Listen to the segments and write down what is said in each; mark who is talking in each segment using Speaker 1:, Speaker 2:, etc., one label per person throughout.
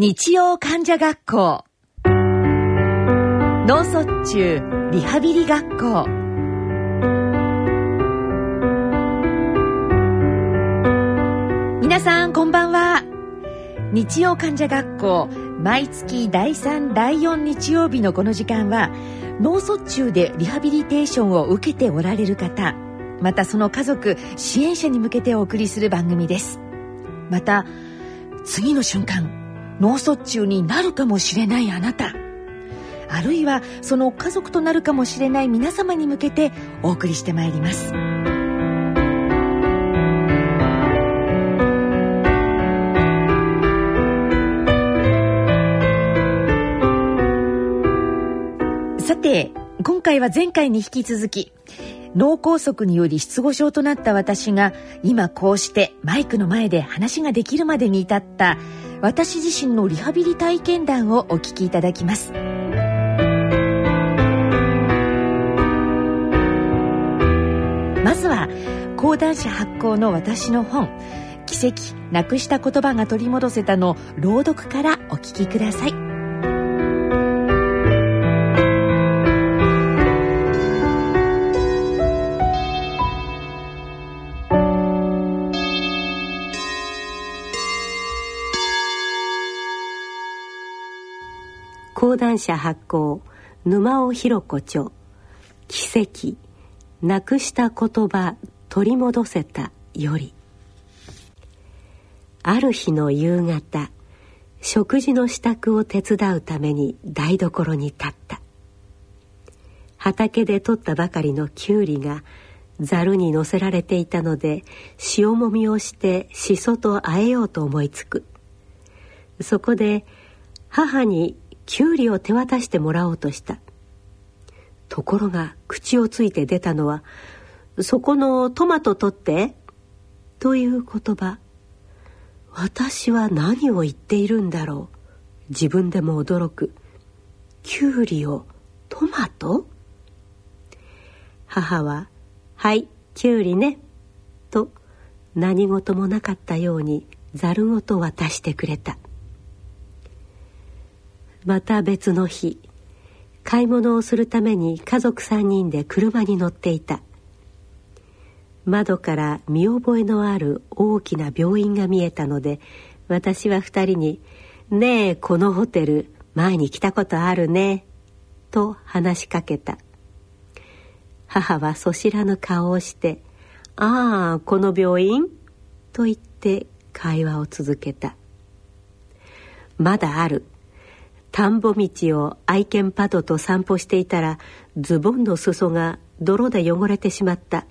Speaker 1: 日曜患者学校。脳卒中リハビリ学校。皆さんこんばんは。日曜患者学校毎月第3第4日曜日のこの時間は脳卒中でリハビリテーションを受けておられる方またその家族支援者に向けてお送りする番組です。また次の瞬間脳卒中になるかもしれないあなた。あるいはその家族となるかもしれない皆様に向けてお送りしてまいります。さて今回は前回に引き続き脳梗塞により失語症となった私が今こうしてマイクの前で話ができるまでに至った私自身のリハビリ体験談をお聞きいただきます。まずは講談社発行の私の本「奇跡なくした言葉が取り戻せた」の朗読からお聞きください。
Speaker 2: 談社発行沼尾弘子著。奇跡なくした言葉取り戻せたより。ある日の夕方食事の支度を手伝うために台所に立った。畑で採ったばかりのきゅうりがざるに乗せられていたので塩もみをしてしそとあえようと思いつく。そこで母にきゅうりを手渡してもらおうとした。ところが口をついて出たのは「そこのトマト取って」という言葉。私は何を言っているんだろう。自分でも驚く。きゅうりをトマト？母は「はいきゅうりね」と何事もなかったようにざるごと渡してくれた。また別の日。買い物をするために家族3人で車に乗っていた。窓から見覚えのある大きな病院が見えたので私は2人に「ねえこのホテル前に来たことあるね」と話しかけた。母はそしらぬ顔をして「ああこの病院?」と言って会話を続けた「まだある」田んぼ道を愛犬パドと散歩していたらズボンの裾が泥で汚れてしまった。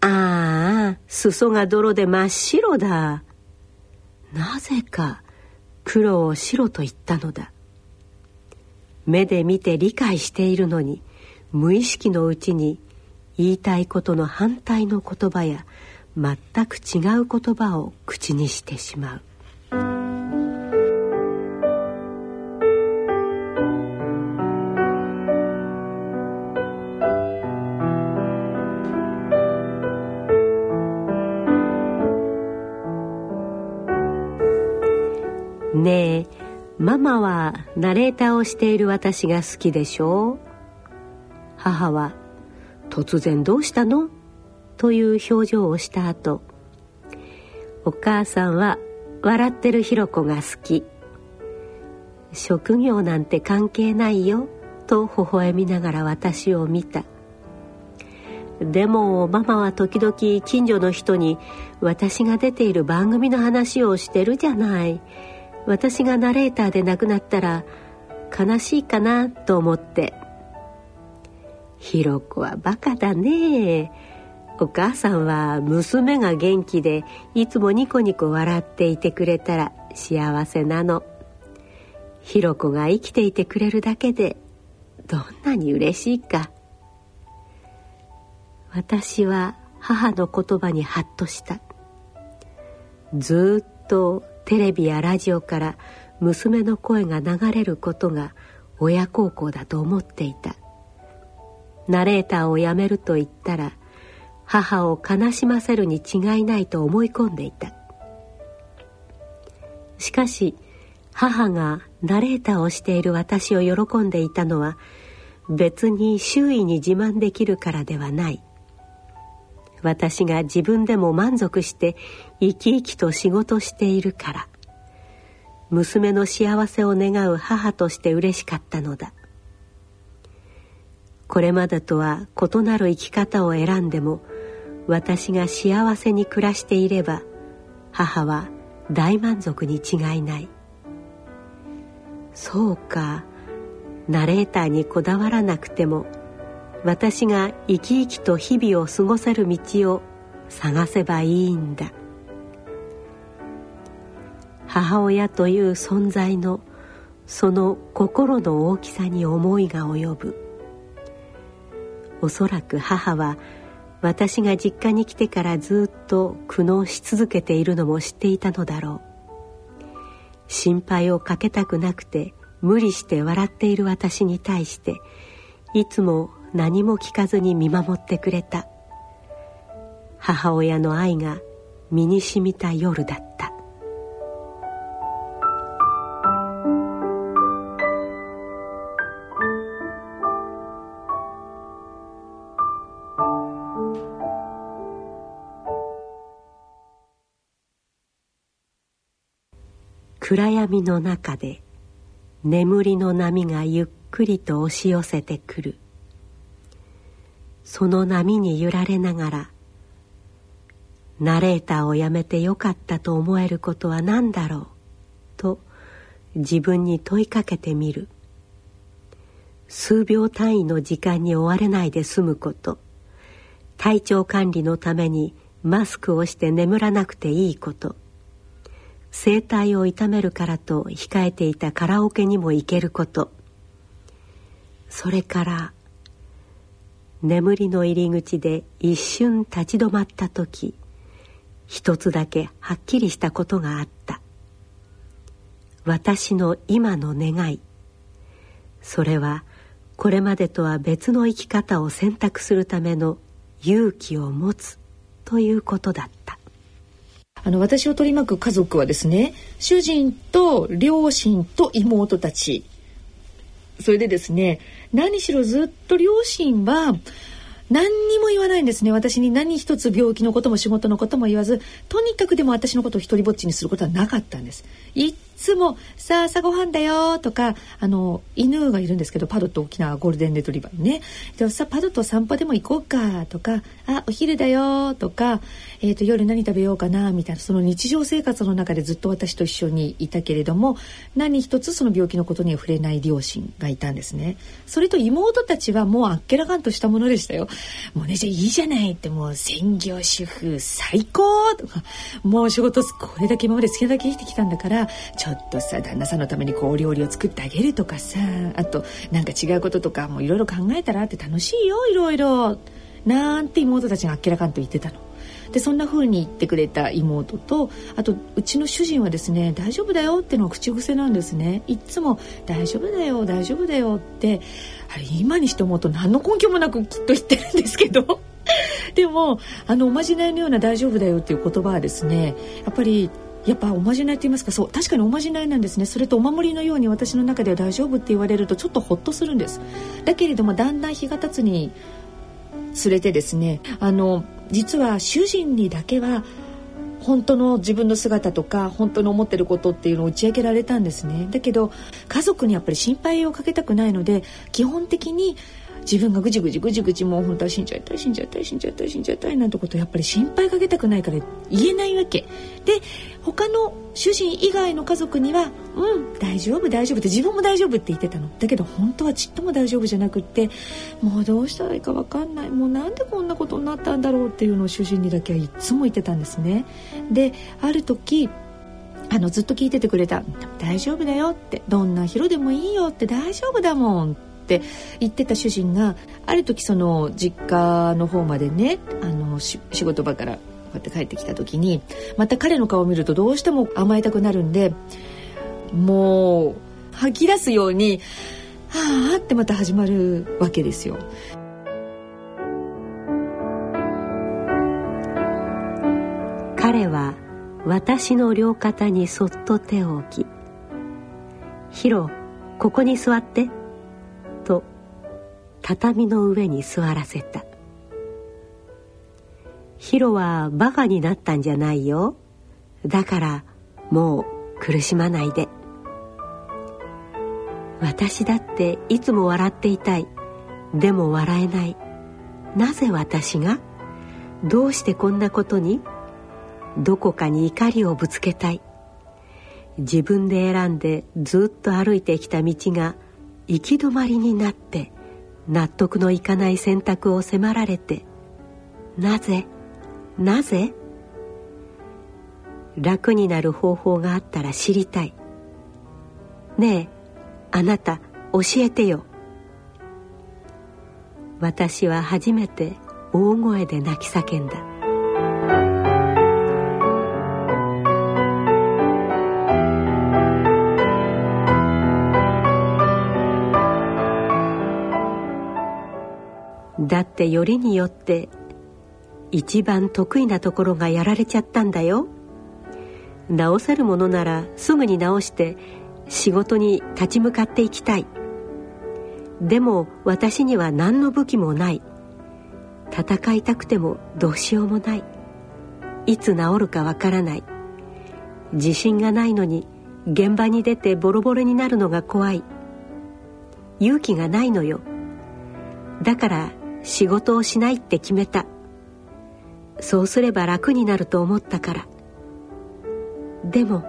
Speaker 2: ああ裾が泥で真っ白だ。なぜか黒を白と言ったのだ。目で見て理解しているのに無意識のうちに言いたいことの反対の言葉や全く違う言葉を口にしてしまう。ママはナレーターをしている私が好きでしょう母は「突然どうしたの?」という表情をした後お母さんは笑ってるひろ子が好き職業なんて関係ないよと微笑みながら私を見たでもママは時々近所の人に私が出ている番組の話をしてるじゃない私がナレーターで亡くなったら悲しいかなと思って。ひろ子はバカだね。お母さんは娘が元気でいつもニコニコ笑っていてくれたら幸せなの。ひろ子が生きていてくれるだけでどんなに嬉しいか。私は母の言葉にハッとした。ずっとテレビやラジオから娘の声が流れることが親孝行だと思っていた。ナレーターをやめると言ったら母を悲しませるに違いないと思い込んでいた。しかし母がナレーターをしている私を喜んでいたのは別に周囲に自慢できるからではない。私が自分でも満足して生き生きと仕事しているから。娘の幸せを願う母として嬉しかったのだ。これまでとは異なる生き方を選んでも私が幸せに暮らしていれば母は大満足に違いない。そうか。ナレーターにこだわらなくても私が生き生きと日々を過ごせる道を探せばいいんだ。母親という存在のその心の大きさに思いが及ぶ。おそらく母は私が実家に来てからずっと苦悩し続けているのも知っていたのだろう。心配をかけたくなくて無理して笑っている私に対していつも何も聞かずに見守ってくれた。母親の愛が身にしみた夜だった。暗闇の中で眠りの波がゆっくりと押し寄せてくる。その波に揺られながらナレーターをやめてよかったと思えることは何だろうと自分に問いかけてみる。数秒単位の時間に追われないで済むこと。体調管理のためにマスクをして眠らなくていいこと。声帯を痛めるからと控えていたカラオケにも行けること。それから眠りの入り口で一瞬立ち止まった時一つだけはっきりしたことがあった。私の今の願い。それはこれまでとは別の生き方を選択するための勇気を持つということだった。
Speaker 1: あの私を取り巻く家族はですね主人と両親と妹たち。それでですね何しろずっと両親は何にも言わないんですね。私に何一つ病気のことも仕事のことも言わずとにかくでも私のことを一人ぼっちにすることはなかったんです。つも「さあ朝ごはんだよ」とかあの犬がいるんですけどパドと大きなゴールデンレトリバーね「でさパドと散歩でも行こうか」とか「あお昼だよ」とか、えーと「夜何食べようかな」みたいなその日常生活の中でずっと私と一緒にいたけれども何一つその病気のことには触れない両親がいたんですね。それと妹たちはもうあっけらかんとしたものでしたよ。もうねじゃあいいじゃないってもう専業主婦最高とかもう仕事これだけ今まで好きなだけ生きてきたんだからちょっとさ旦那さんのためにこうお料理を作ってあげるとかさあとなんか違うこととかもいろいろ考えたらって楽しいよいろいろ。なんて妹たちがあっけらかんと言ってたの。でそんな風に言ってくれた妹とあとうちの主人はですね大丈夫だよってのが口癖なんですね。いつも大丈夫だよ大丈夫だよってあれ今にして思うと何の根拠もなくきっと言ってるんですけど。でもあのおまじないのような大丈夫だよっていう言葉はですねやっぱりやっぱおまじないって言いますかそう確かにおまじないなんですね。それとお守りのように私の中では大丈夫って言われるとちょっとホッとするんです。だけれどもだんだん日が経つにつれてですねあの実は主人にだけは本当の自分の姿とか本当に思ってることっていうのを打ち明けられたんですね。だけど家族にやっぱり心配をかけたくないので基本的に自分がぐじぐじぐじぐじもう本当は死んじゃいたい死んじゃいたい死んじゃいたい死んじゃいたいなんてことやっぱり心配かけたくないから言えないわけ。で他の主人以外の家族には「うん大丈夫大丈夫」って自分も大丈夫って言ってたの。だけど本当はちっとも大丈夫じゃなくってもうどうしたらいいか分かんないもうなんでこんなことになったんだろうっていうのを主人にだけはいつも言ってたんですね。である時あのずっと聞いててくれた「大丈夫だよ」って「どんな広でもいいよ」って「大丈夫だもん」って言ってた主人がある時その実家の方までねあの仕事場からこうやって帰ってきた時にまた彼の顔を見るとどうしても甘えたくなるんでもう吐き出すように「はあ」ってまた始まるわけですよ。
Speaker 2: 彼は私の両肩にそっと手を置きヒロここに座って」畳の上に座らせた。ヒロはバカになったんじゃないよ。だからもう苦しまないで。私だっていつも笑っていたい。でも笑えない。なぜ私が？どうしてこんなことに？どこかに怒りをぶつけたい。自分で選んでずっと歩いてきた道が行き止まりになって。納得のいかない選択を迫られてなぜなぜ？楽になる方法があったら知りたい。ねえあなた教えてよ。私は初めて大声で泣き叫んだ。だってよりによって一番得意なところがやられちゃったんだよ。直せるものならすぐに直して仕事に立ち向かっていきたい。でも私には何の武器もない。戦いたくてもどうしようもない。いつ治るかわからない。自信がないのに現場に出てボロボロになるのが怖い。勇気がないのよ。だから仕事をしないって決めた。そうすれば楽になると思ったから。でも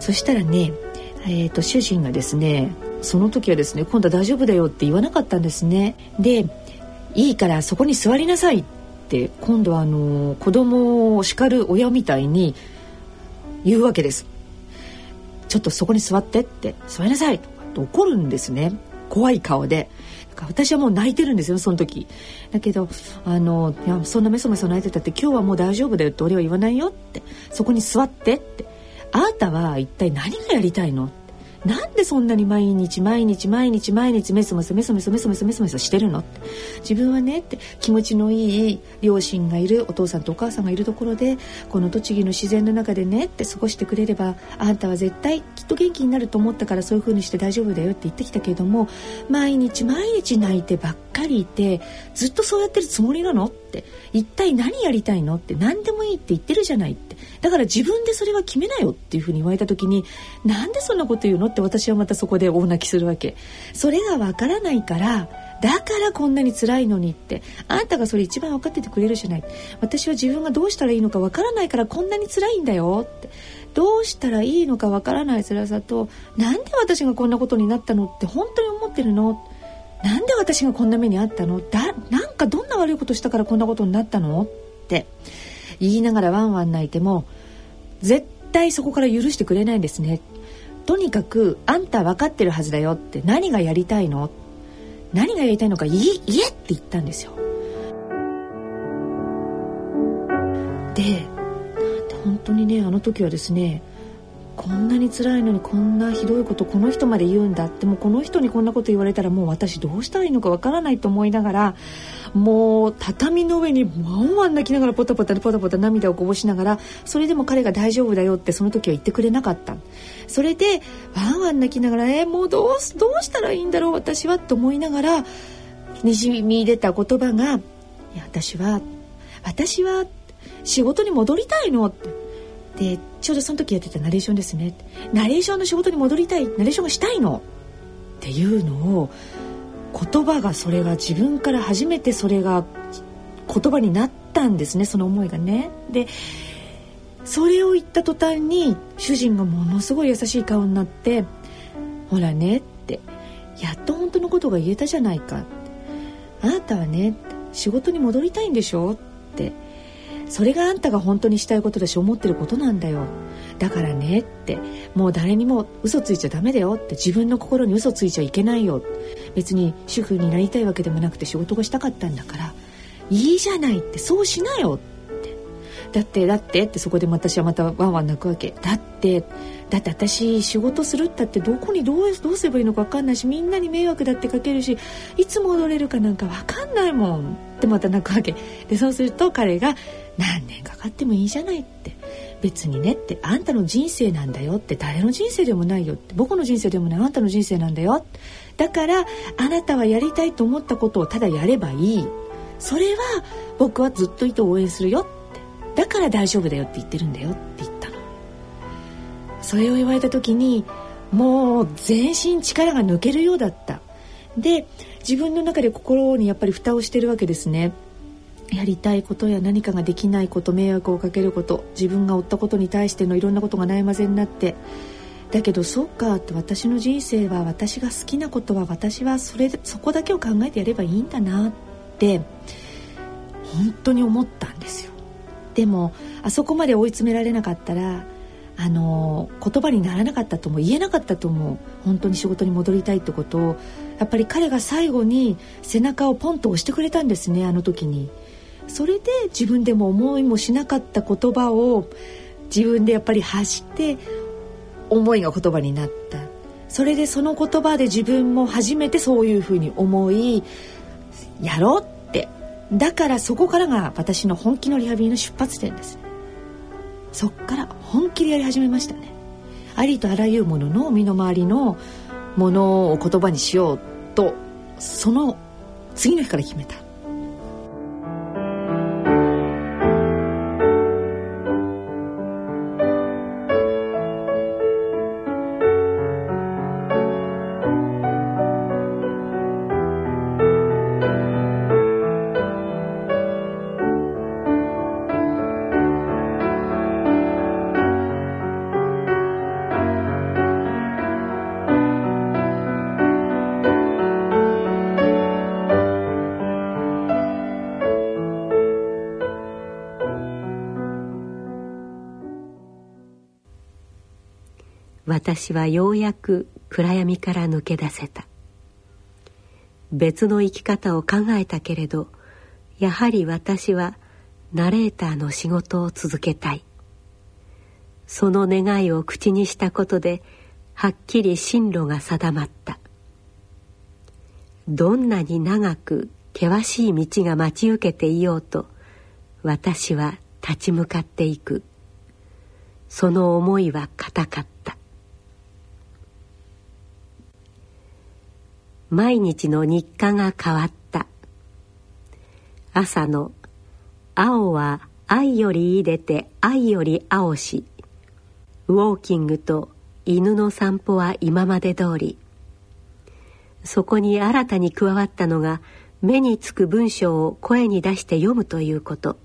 Speaker 1: そしたらね、えーと、主人がですねその時はですね今度は大丈夫だよって言わなかったんですね。でいいからそこに座りなさいって今度はあの子供を叱る親みたいに言うわけです。ちょっとそこに座ってって座りなさい。とと怒るんですね。怖い顔で。私はもう泣いてるんですよその時。だけどあのいやそんなメソメソ泣いてたって今日はもう大丈夫だよって俺は言わないよって。そこに座ってって。あなたは一体何がやりたいの？なんでそんなに毎日毎日毎日毎日メソメソメソメソメソメソメソメソしてるの？って自分はねって気持ちのいい両親がいるお父さんとお母さんがいるところでこの栃木の自然の中でねって過ごしてくれればあんたは絶対きっと元気になると思ったからそういう風にして大丈夫だよって言ってきたけれども毎日毎日泣いてばっかりいてずっとそうやってるつもりなの？って一体何やりたいの？って何でもいいって言ってるじゃないって。だから自分でそれは決めなよっていうふうに言われた時になんでそんなこと言うの？って私はまたそこで大泣きするわけ。それがわからないからだからこんなに辛いのにって。あんたがそれ一番分かっててくれるじゃない。私は自分がどうしたらいいのかわからないからこんなに辛いんだよって。どうしたらいいのかわからない辛さとなんで私がこんなことになったのって本当に思ってるの？なんで私がこんな目にあったの？だなんかどんな悪いことしたからこんなことになったの？って。言いながらワンワン泣いても絶対そこから許してくれないんですね。とにかくあんた分かってるはずだよって何がやりたいの？何がやりたいのか言えって言ったんですよ。で本当にねあの時はですねこんなに辛いのにこんなひどいことこの人まで言うんだってもうこの人にこんなこと言われたらもう私どうしたらいいのかわからないと思いながらもう畳の上にワンワン泣きながらポタポタポタポタ涙をこぼしながらそれでも彼が大丈夫だよってその時は言ってくれなかったそれでワンワン泣きながらえー、もうどうどうしたらいいんだろう私はと思いながらにじみ出た言葉が「いや私は私は仕事に戻りたいの」って。でちょうどその時やってたナレーションですねナレーションの仕事に戻りたいナレーションがしたいのっていうのを言葉がそれが自分から初めてそれが言葉になったんですねその思いがね。でそれを言った途端に主人がものすごい優しい顔になって「ほらね」って「やっと本当のことが言えたじゃないか」あなたはね仕事に戻りたいんでしょ?」ってそれがあんたが本当にしたいことだし思ってることなんだよ。だからねってもう誰にも嘘ついちゃダメだよって自分の心に嘘ついちゃいけないよ。別に主婦になりたいわけでもなくて仕事がしたかったんだからいいじゃないってそうしなよって。だってだってってそこで私はまたワンワン泣くわけ。だってだって私仕事するったってどこにどうどうすればいいのか分かんないしみんなに迷惑だってかけるしいつ戻れるかなんか分かんないもん。ってまた泣くわけ。でそうすると彼が何年かかってもいいじゃないって。別にねってあんたの人生なんだよって。誰の人生でもないよって。僕の人生でもない。あんたの人生なんだよだからあなたはやりたいと思ったことをただやればいい。それは僕はずっといて応援するよって。だから大丈夫だよって言ってるんだよって言ったの。それを言われた時にもう全身力が抜けるようだった。で自分の中で心にやっぱり蓋をしてるわけですね。やりたいことや何かができないこと迷惑をかけること自分が負ったことに対してのいろんなことが悩まぜになって。だけどそうかって私の人生は私が好きなことは私はそれそこだけを考えてやればいいんだなって本当に思ったんですよ。でもあそこまで追い詰められなかったらあの言葉にならなかったとも言えなかったと思う。本当に仕事に戻りたいってことをやっぱり彼が最後に背中をポンと押してくれたんですねあの時に。それで自分でも思いもしなかった言葉を自分でやっぱり発して思いが言葉になった。それでその言葉で自分も初めてそういうふうに思いやろうって。だからそこからが私の本気のリハビリの出発点です。そっから本気でやり始めましたね。ありとあらゆるものの身の回りのものを言葉にしようとその次の日から決めた。
Speaker 2: 私はようやく暗闇から抜け出せた。別の生き方を考えたけれどやはり私はナレーターの仕事を続けたい。その願いを口にしたことではっきり進路が定まった。どんなに長く険しい道が待ち受けていようと私は立ち向かっていく。その思いは固かった。毎日の日課が変わった。朝の「青は愛より入れて愛より青し」ウォーキングと犬の散歩は今まで通り。そこに新たに加わったのが目につく文章を声に出して読むということ。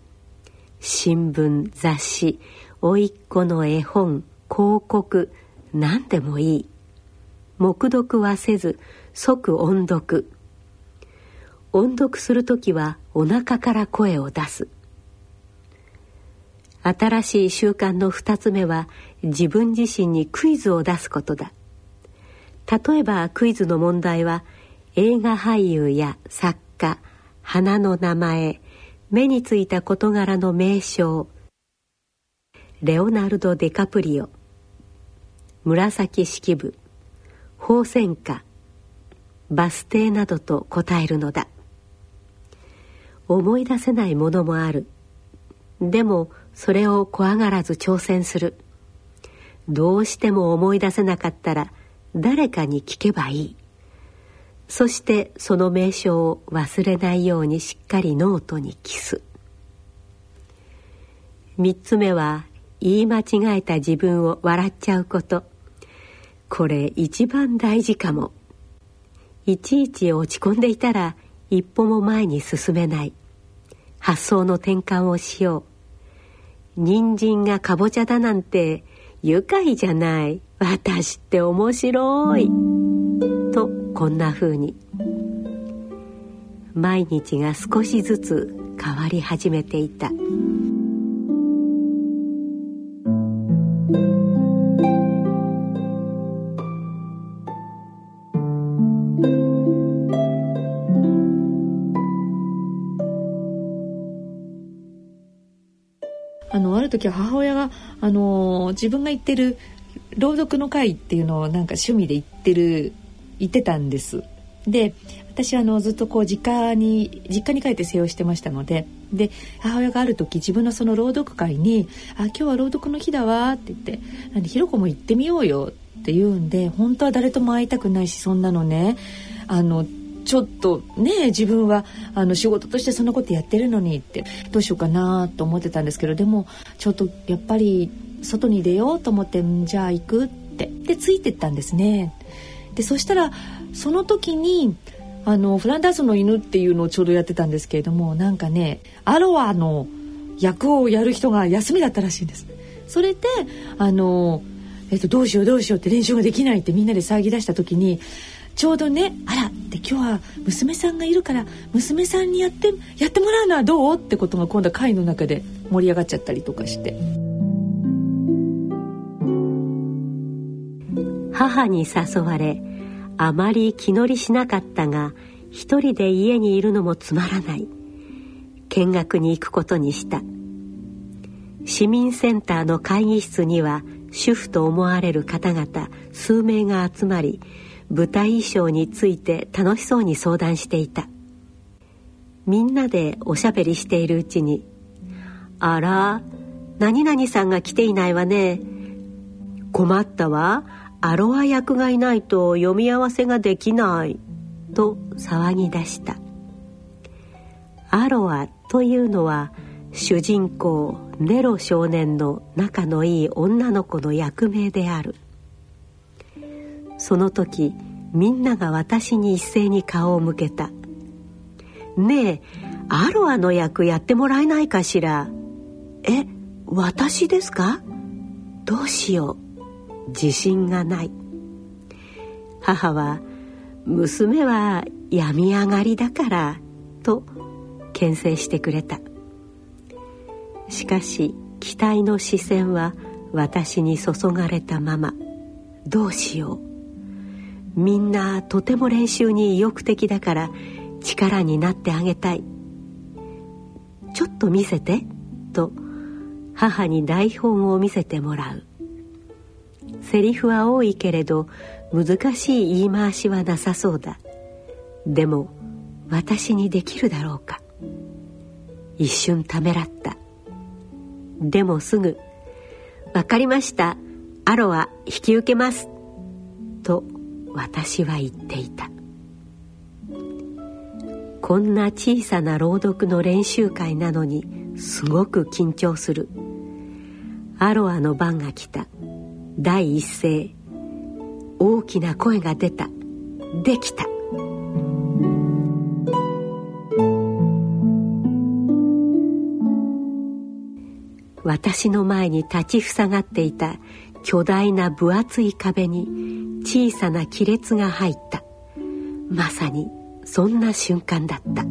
Speaker 2: 新聞雑誌甥っ子の絵本広告何でもいい。黙読はせず即音読。音読する時はお腹から声を出す。新しい習慣の2つ目は自分自身にクイズを出すことだ。例えばクイズの問題は映画俳優や作家花の名前目についた事柄の名称レオナルド・デカプリオ紫式部宝泉家バス停などと答えるのだ。思い出せないものもある。でもそれを怖がらず挑戦する。どうしても思い出せなかったら誰かに聞けばいい。そしてその名称を忘れないようにしっかりノートに記す三つ目は言い間違えた自分を笑っちゃうこと。これ一番大事かも。いちいち落ち込んでいたら一歩も前に進めない。発想の転換をしよう。人参がかぼちゃだなんて愉快じゃない。私って面白い。とこんな風に。毎日が少しずつ変わり始めていた。
Speaker 1: 時は母親が、あの自分が行ってる朗読の会っていうのをなんか趣味で行ってる行ってたんです。で私あのずっとこう実家に実家に帰って静養してましたのでで母親がある時自分のその朗読会に「あ今日は朗読の日だわ」って言って「なんでひろこも行ってみようよ」って言うんで本当は誰とも会いたくないしそんなのねあのちょっとね自分はあの仕事としてそんなことやってるのにってどうしようかなと思ってたんですけどでもちょっとやっぱり外に出ようと思ってじゃあ行くってでついてったんですね。でそしたらその時にあのフランダースの犬っていうのをちょうどやってたんですけれどもなんかねアロアの役をやる人が休みだったらしいんです。それであの、えっと、どうしようどうしようって練習ができないってみんなで騒ぎ出した時にちょうどね「あら」って今日は娘さんがいるから娘さんにやってやってもらうのはどう？ってことが今度は会の中で盛り上がっちゃったりとかして。
Speaker 2: 母に誘われあまり気乗りしなかったが一人で家にいるのもつまらない。見学に行くことにした。市民センターの会議室には主婦と思われる方々数名が集まり舞台衣装について楽しそうに相談していた。みんなでおしゃべりしているうちに「あら何々さんが来ていないわね。困ったわ。アロア役がいないと読み合わせができない」と騒ぎ出した。アロアというのは主人公ネロ少年の仲のいい女の子の役名である。その時みんなが私に一斉に顔を向けた「ねえアロアの役やってもらえないかしら」「え私ですか？どうしよう。自信がない」母は「娘は病み上がりだから」と牽制してくれた。しかし期待の視線は私に注がれたまま。どうしよう。みんなとても練習に意欲的だから力になってあげたい。ちょっと見せてと母に台本を見せてもらう。セリフは多いけれど難しい言い回しはなさそうだ。でも私にできるだろうか。一瞬ためらった。でもすぐ「分かりました。アロは引き受けます」私は言っていた。こんな小さな朗読の練習会なのにすごく緊張する。アロアの番が来た。第一声。大きな声が出た。できた。私の前に立ちふさがっていた巨大な分厚い壁に小さな亀裂が入った。まさにそんな瞬間だった。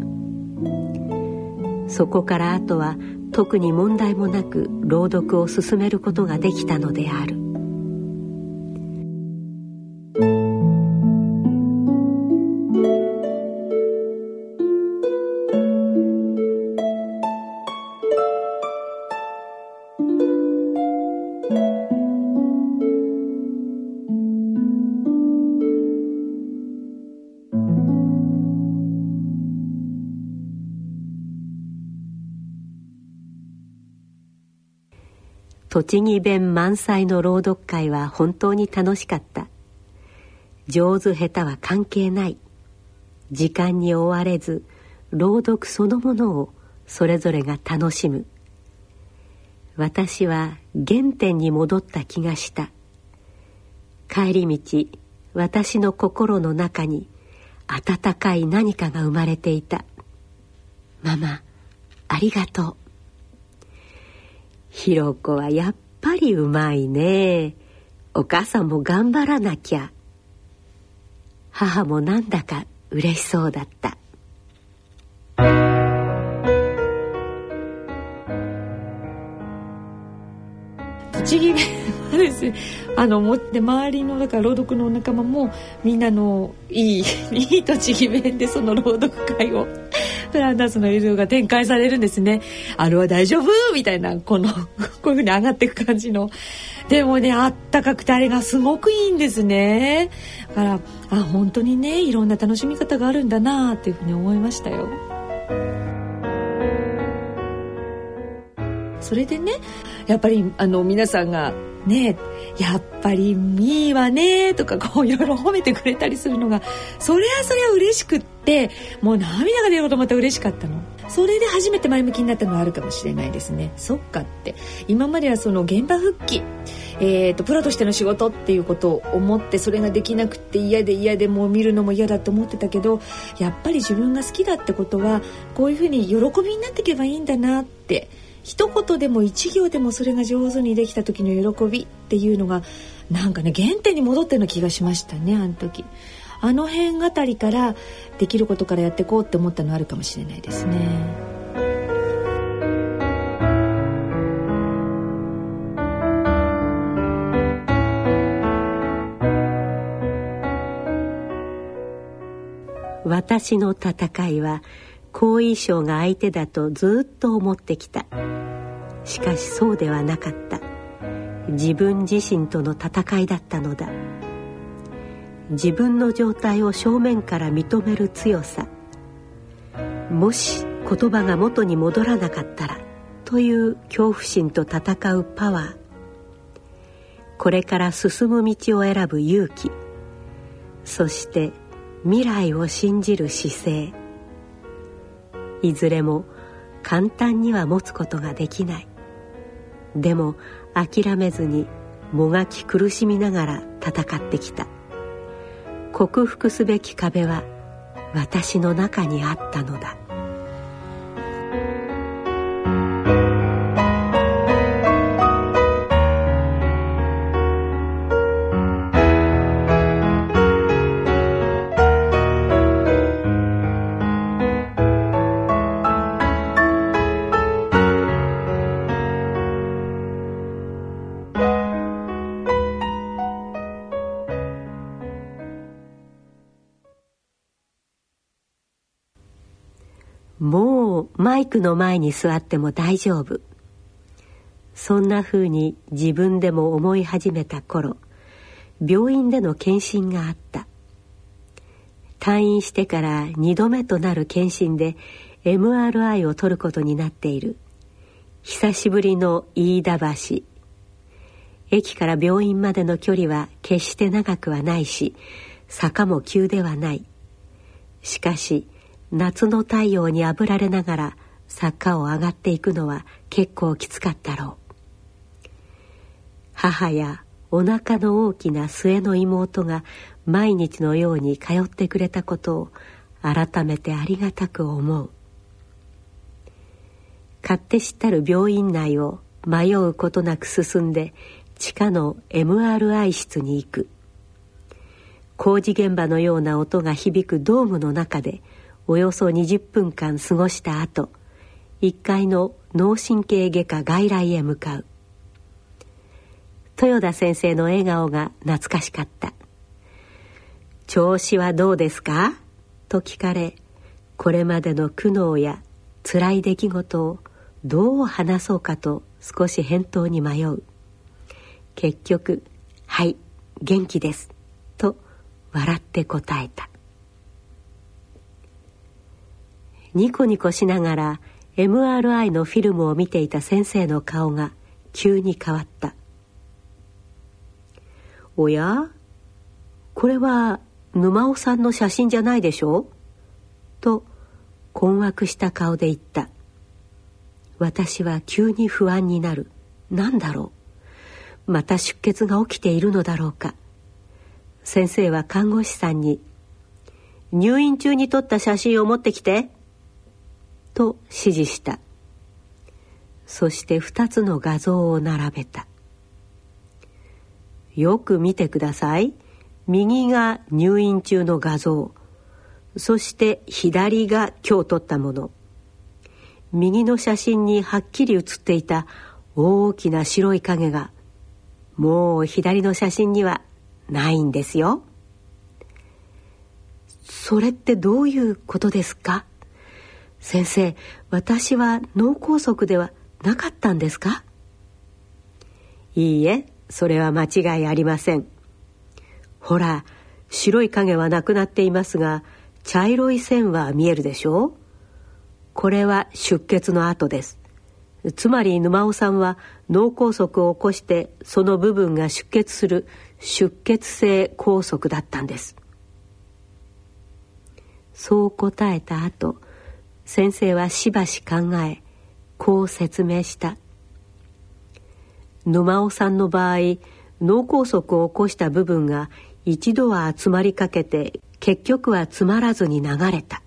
Speaker 2: そこからあとは特に問題もなく朗読を進めることができたのである。栃木弁満載の朗読会は本当に楽しかった。上手下手は関係ない。時間に追われず朗読そのものをそれぞれが楽しむ。私は原点に戻った気がした。帰り道私の心の中に温かい何かが生まれていたママありがとう。ひろこはやっぱりうまいね。お母さんも頑張らなきゃ。母もなんだか嬉しそうだった。
Speaker 1: 栃木弁です あの持って周りのだから朗読のお仲間もみんなのいい いい栃木弁でその朗読会をフランダースの色が展開されるんですね。あれは大丈夫？みたいなこの こういうふうに上がっていく感じの。でもねあったかくてあれがすごくいいんですね。だからあ本当にねいろんな楽しみ方があるんだなっていうふうに思いましたよ。それでねやっぱりあの皆さんがねやっぱりみーはねとかこういろいろ褒めてくれたりするのがそれはそれは嬉しくってもう涙が出るほどまた嬉しかったの。それで初めて前向きになったのはあるかもしれないですねそっかって今まではその現場復帰えーと、プロとしての仕事っていうことを思ってそれができなくて嫌で嫌でもう見るのも嫌だと思ってたけどやっぱり自分が好きだってことはこういうふうに喜びになっていけばいいんだなって一言でも一行でもそれが上手にできた時の喜びっていうのがなんかね原点に戻ってるような気がしましたねあの時。あの辺あたりからできることからやっていこうって思ったのあるかもしれないですね。
Speaker 2: 私の戦いは後遺症が相手だとずっと思ってきた。しかしそうではなかった。自分自身との戦いだったのだ。自分の状態を正面から認める強さ。もし言葉が元に戻らなかったらという恐怖心と戦うパワー。これから進む道を選ぶ勇気。そして未来を信じる姿勢。いずれも簡単には持つことができない。でも諦めずにもがき苦しみながら戦ってきた。克服すべき壁は私の中にあったのだ。クの前に座っても大丈夫。そんなふうに自分でも思い始めた頃病院での検診があった。退院してから2度目となる検診で MRI を取ることになっている。久しぶりの飯田橋。駅から病院までの距離は決して長くはないし坂も急ではない。しかし夏の太陽にあぶられながら坂を上がっていくのは結構きつかったろう。母やお腹の大きな末の妹が毎日のように通ってくれたことを改めてありがたく思う。勝手知ったる病院内を迷うことなく進んで地下の MRI 室に行く。工事現場のような音が響くドームの中でおよそ20分間過ごした後1階の脳神経外科外来へ向かう。豊田先生の笑顔が懐かしかった「調子はどうですか?」と聞かれこれまでの苦悩や辛い出来事をどう話そうかと少し返答に迷う結局「はい元気です」と笑って答えた。ニコニコしながら MRI のフィルムを見ていた先生の顔が急に変わった「おや？これは沼尾さんの写真じゃないでしょ?」と困惑した顔で言った。私は急に不安になる。何だろう？また出血が起きているのだろうか。先生は看護師さんに「入院中に撮った写真を持ってきて」と指示した。そして2つの画像を並べた。よく見てください。右が入院中の画像。そして左が今日撮ったもの。右の写真にはっきり写っていた大きな白い影が。もう左の写真にはないんですよ。それってどういうことですか？先生私は脳梗塞ではなかったんですか？いいえそれは間違いありません。ほら白い影はなくなっていますが茶色い線は見えるでしょう？これは出血の跡です。つまり沼尾さんは脳梗塞を起こしてその部分が出血する出血性梗塞だったんです。そう答えた後先生はしばし考えこう説明した。沼尾さんの場合脳梗塞を起こした部分が一度は集まりかけて結局は詰まらずに流れた。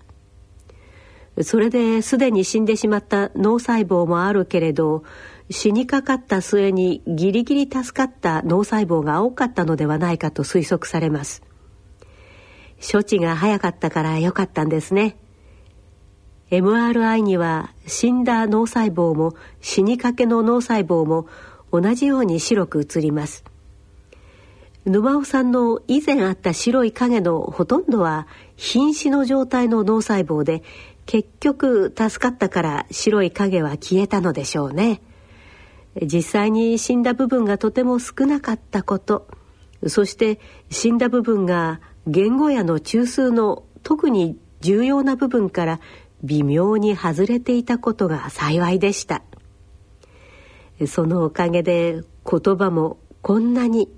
Speaker 2: それですでに死んでしまった脳細胞もあるけれど死にかかった末にギリギリ助かった脳細胞が多かったのではないかと推測されます。処置が早かったから良かったんですね。MRI には死んだ脳細胞も死にかけの脳細胞も同じように白く映ります。沼尾さんの以前あった白い影のほとんどは瀕死の状態の脳細胞で結局助かったから白い影は消えたのでしょうね。実際に死んだ部分がとても少なかったことそして死んだ部分が言語やの中枢の特に重要な部分から微妙に外れていたことが幸いでした。そのおかげで言葉もこんなに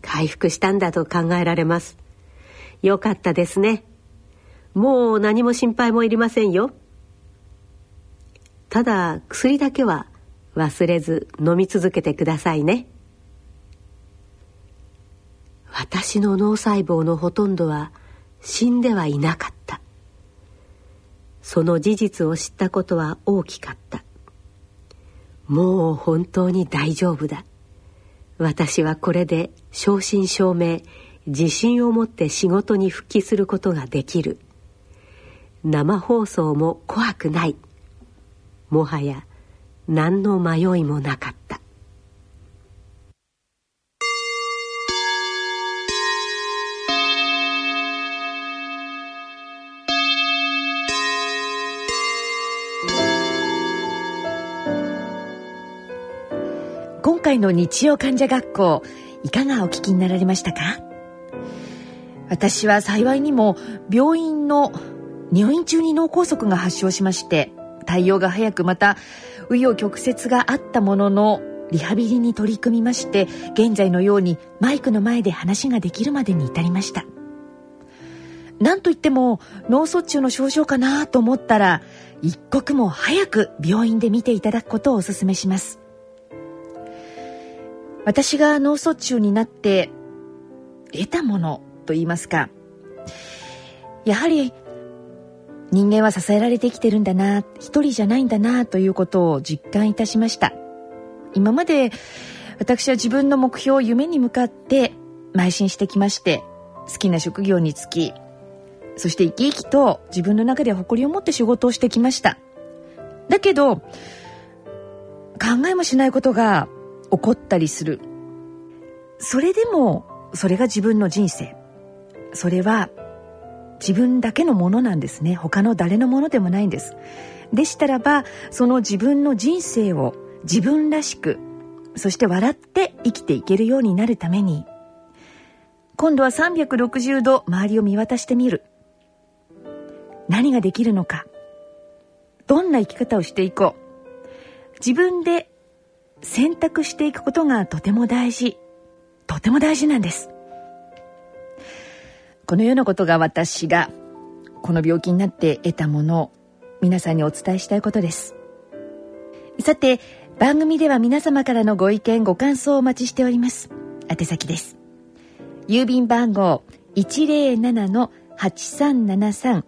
Speaker 2: 回復したんだと考えられます。よかったですね。もう何も心配もいりませんよ。ただ薬だけは忘れず飲み続けてくださいね。私の脳細胞のほとんどは死んではいなかった。その事実を知ったことは大きかった。もう本当に大丈夫だ。私はこれで正真正銘自信を持って仕事に復帰することができる。生放送も怖くない。もはや何の迷いもなかった。
Speaker 1: 今回の日曜患者学校いかがお聞きになられましたか？私は幸いにも病院の入院中に脳梗塞が発症しまして対応が早くまた紆余曲折があったもののリハビリに取り組みまして現在のようにマイクの前で話ができるまでに至りました。何といっても脳卒中の症状かなと思ったら一刻も早く病院で見ていただくことをお勧めします。私が脳卒中になって得たものと言いますかやはり人間は支えられてきてるんだな一人じゃないんだなということを実感いたしました。今まで私は自分の目標を夢に向かって邁進してきまして好きな職業に就きそして生き生きと自分の中で誇りを持って仕事をしてきました。だけど考えもしないことが起こったりする。それでもそれが自分の人生。それは自分だけのものなんですね。他の誰のものでもないんです。でしたらばその自分の人生を自分らしくそして笑って生きていけるようになるために今度は360度周りを見渡してみる。何ができるのか。どんな生き方をしていこう。自分で選択していくことがとても大事。とても大事なんです。このようなことが私がこの病気になって得たもの皆さんにお伝えしたいことです。さて番組では皆様からのご意見ご感想をお待ちしております。宛先です。郵便番号107-8373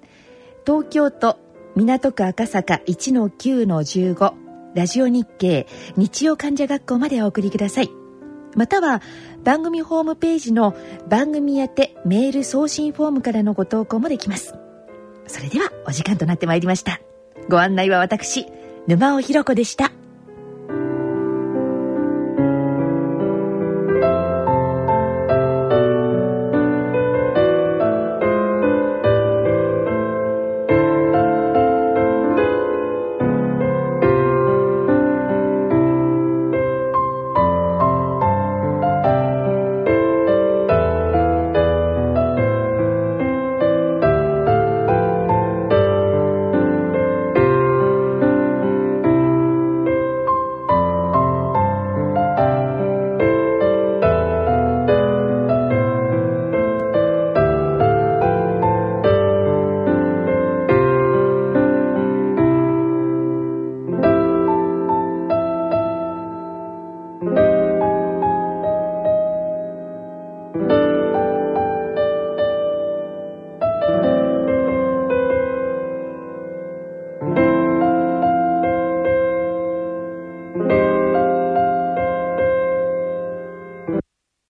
Speaker 1: 東京都港区赤坂1-9-15ラジオ日経日曜患者学校までお送りください。または番組ホームページの番組宛てメール送信フォームからのご投稿もできます。それではお時間となってまいりました。ご案内は私沼尾ひろ子でした。